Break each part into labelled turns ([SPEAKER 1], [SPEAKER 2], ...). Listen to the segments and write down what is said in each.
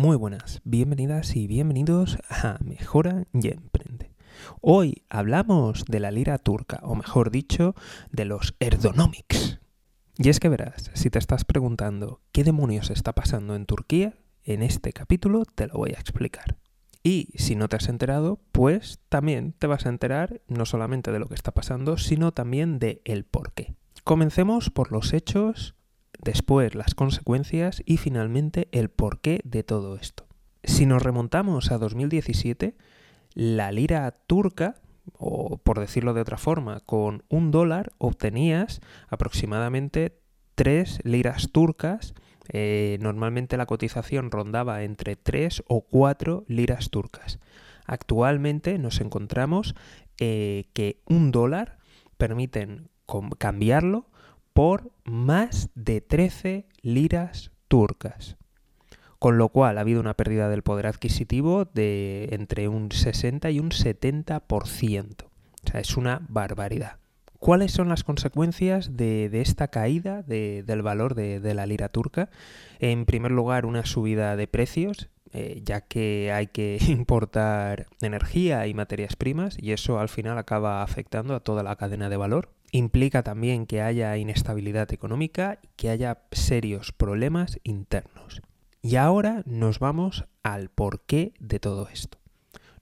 [SPEAKER 1] Muy buenas, bienvenidas y bienvenidos a Mejora y Emprende. Hoy hablamos de la lira turca, o mejor dicho, de los Erdonomics. Y es que verás, si te estás preguntando qué demonios está pasando en Turquía, en este capítulo te lo voy a explicar. Y si no te has enterado, pues también te vas a enterar no solamente de lo que está pasando, sino también de el por qué. Comencemos por los hechos después las consecuencias y finalmente el porqué de todo esto. Si nos remontamos a 2017, la lira turca, o por decirlo de otra forma, con un dólar obtenías aproximadamente tres liras turcas. Eh, normalmente la cotización rondaba entre 3 o 4 liras turcas. Actualmente nos encontramos eh, que un dólar permiten cambiarlo por más de 13 liras turcas. Con lo cual ha habido una pérdida del poder adquisitivo de entre un 60 y un 70%. O sea, es una barbaridad. ¿Cuáles son las consecuencias de, esta caída del valor de, la lira turca? En primer lugar, una subida de precios, eh, ya que hay que importar energía y materias primas y eso al final acaba afectando a toda la cadena de valor implica también que haya inestabilidad económica y que haya serios problemas internos. Y ahora nos vamos al porqué de todo esto.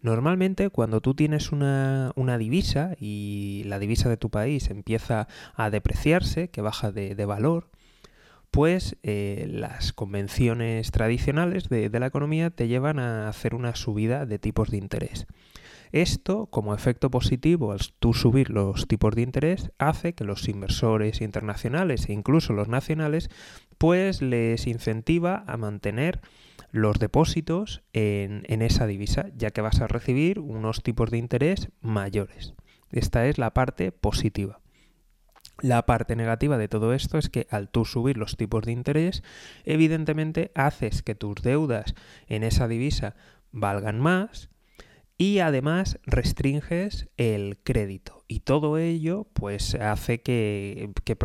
[SPEAKER 1] Normalmente cuando tú tienes una, divisa y la divisa de tu país empieza a depreciarse, que baja de, valor, pues las convenciones tradicionales de, la economía te llevan a hacer una subida de tipos de interés. Esto, como efecto positivo, al subir los tipos de interés, hace que los inversores internacionales e incluso los nacionales, pues les incentiva a mantener los depósitos en esa divisa, ya que vas a recibir unos tipos de interés mayores. Esta es la parte positiva. La parte negativa de todo esto es que al tú subir los tipos de interés, evidentemente haces que tus deudas en esa divisa valgan más, y además restringes el crédito y todo ello pues hace que, que,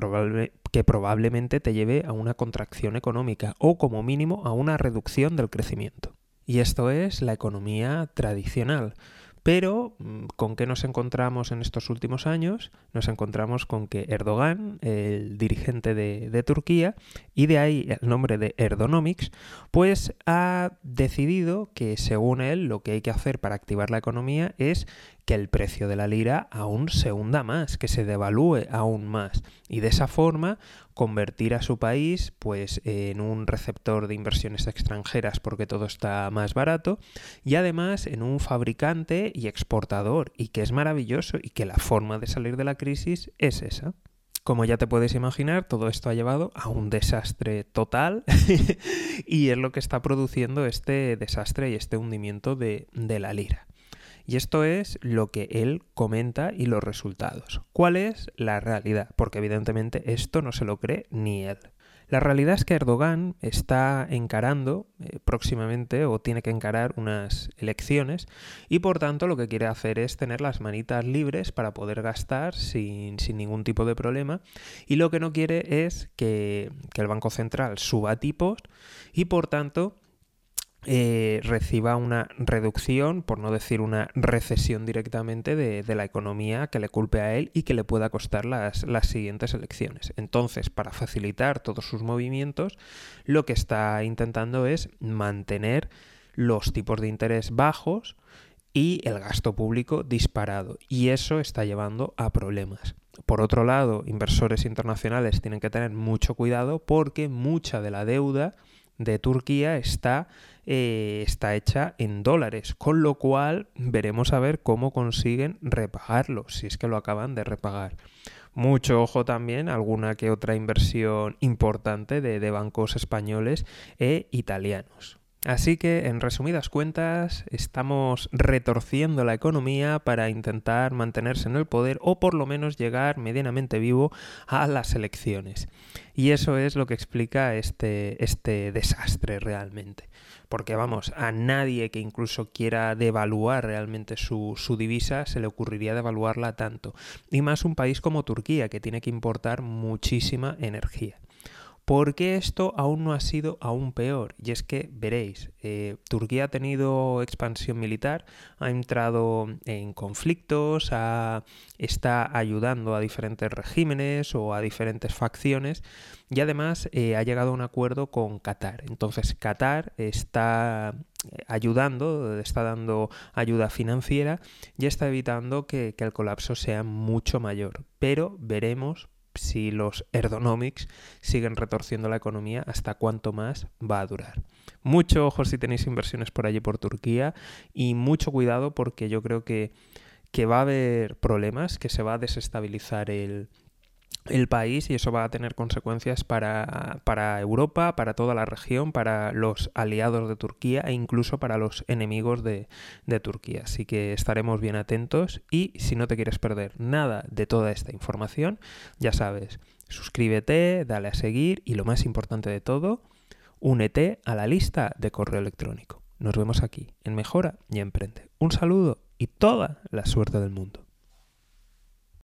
[SPEAKER 1] que, probablemente te lleve a una contracción económica o como mínimo a una reducción del crecimiento. Y esto es la economía tradicional. Pero, mm, ¿con qué nos encontramos en estos últimos años? Nos encontramos con que Erdogan, el dirigente de, Turquía, y de ahí el nombre de Erdonomics, pues ha decidido que según él lo que hay que hacer para activar la economía es que el precio de la lira aún se hunda más, que se devalúe aún más y de esa forma convertir a su país pues en un receptor de inversiones extranjeras porque todo está más barato y además en un fabricante y exportador y que es maravilloso y que la forma de salir de la crisis es esa. Como ya te puedes imaginar, todo esto ha llevado a un desastre total y es lo que está produciendo este desastre y este hundimiento de, de la lira. Y esto es lo que él comenta y los resultados. ¿Cuál es la realidad? Porque evidentemente esto no se lo cree ni él. La realidad es que Erdogan está encarando eh, próximamente o tiene que encarar unas elecciones y por tanto lo que quiere hacer es tener las manitas libres para poder gastar sin, sin ningún tipo de problema y lo que no quiere es que, que el Banco Central suba tipos y por tanto eh, reciba una reducción, por no decir una recesión directamente de, la economía que le culpe a él y que le pueda costar las, las siguientes elecciones. Entonces, para facilitar todos sus movimientos, lo que está intentando es mantener los tipos de interés bajos y el gasto público disparado. Y eso está llevando a problemas. Por otro lado, inversores internacionales tienen que tener mucho cuidado porque mucha de la deuda de Turquía está, eh, está hecha en dólares, con lo cual veremos a ver cómo consiguen repagarlo, si es que lo acaban de repagar. Mucho ojo también, alguna que otra inversión importante de, de bancos españoles e italianos. Así que, en resumidas cuentas, estamos retorciendo la economía para intentar mantenerse en el poder o por lo menos llegar medianamente vivo a las elecciones. Y eso es lo que explica este, este desastre realmente. Porque vamos, a nadie que incluso quiera devaluar realmente su, su divisa se le ocurriría devaluarla tanto. Y más un país como Turquía, que tiene que importar muchísima energía. ¿Por qué esto aún no ha sido aún peor? Y es que veréis, eh, Turquía ha tenido expansión militar, ha entrado en conflictos, está ayudando a diferentes regímenes o a diferentes facciones y además eh, ha llegado a un acuerdo con Qatar. Entonces Qatar está ayudando, está dando ayuda financiera y está evitando que, que el colapso sea mucho mayor. Pero veremos si los ergonomics siguen retorciendo la economía, hasta cuánto más va a durar. Mucho ojo si tenéis inversiones por allí por Turquía y mucho cuidado porque yo creo que, que va a haber problemas, que se va a desestabilizar el, el país y eso va a tener consecuencias para, para, Europa, para toda la región, para los aliados de Turquía e incluso para los enemigos de, de, Turquía. Así que estaremos bien atentos y si no te quieres perder nada de toda esta información, ya sabes, suscríbete, dale a seguir y lo más importante de todo, únete a la lista de correo electrónico. Nos vemos aquí en Mejora y Emprende. Un saludo y toda la suerte del mundo.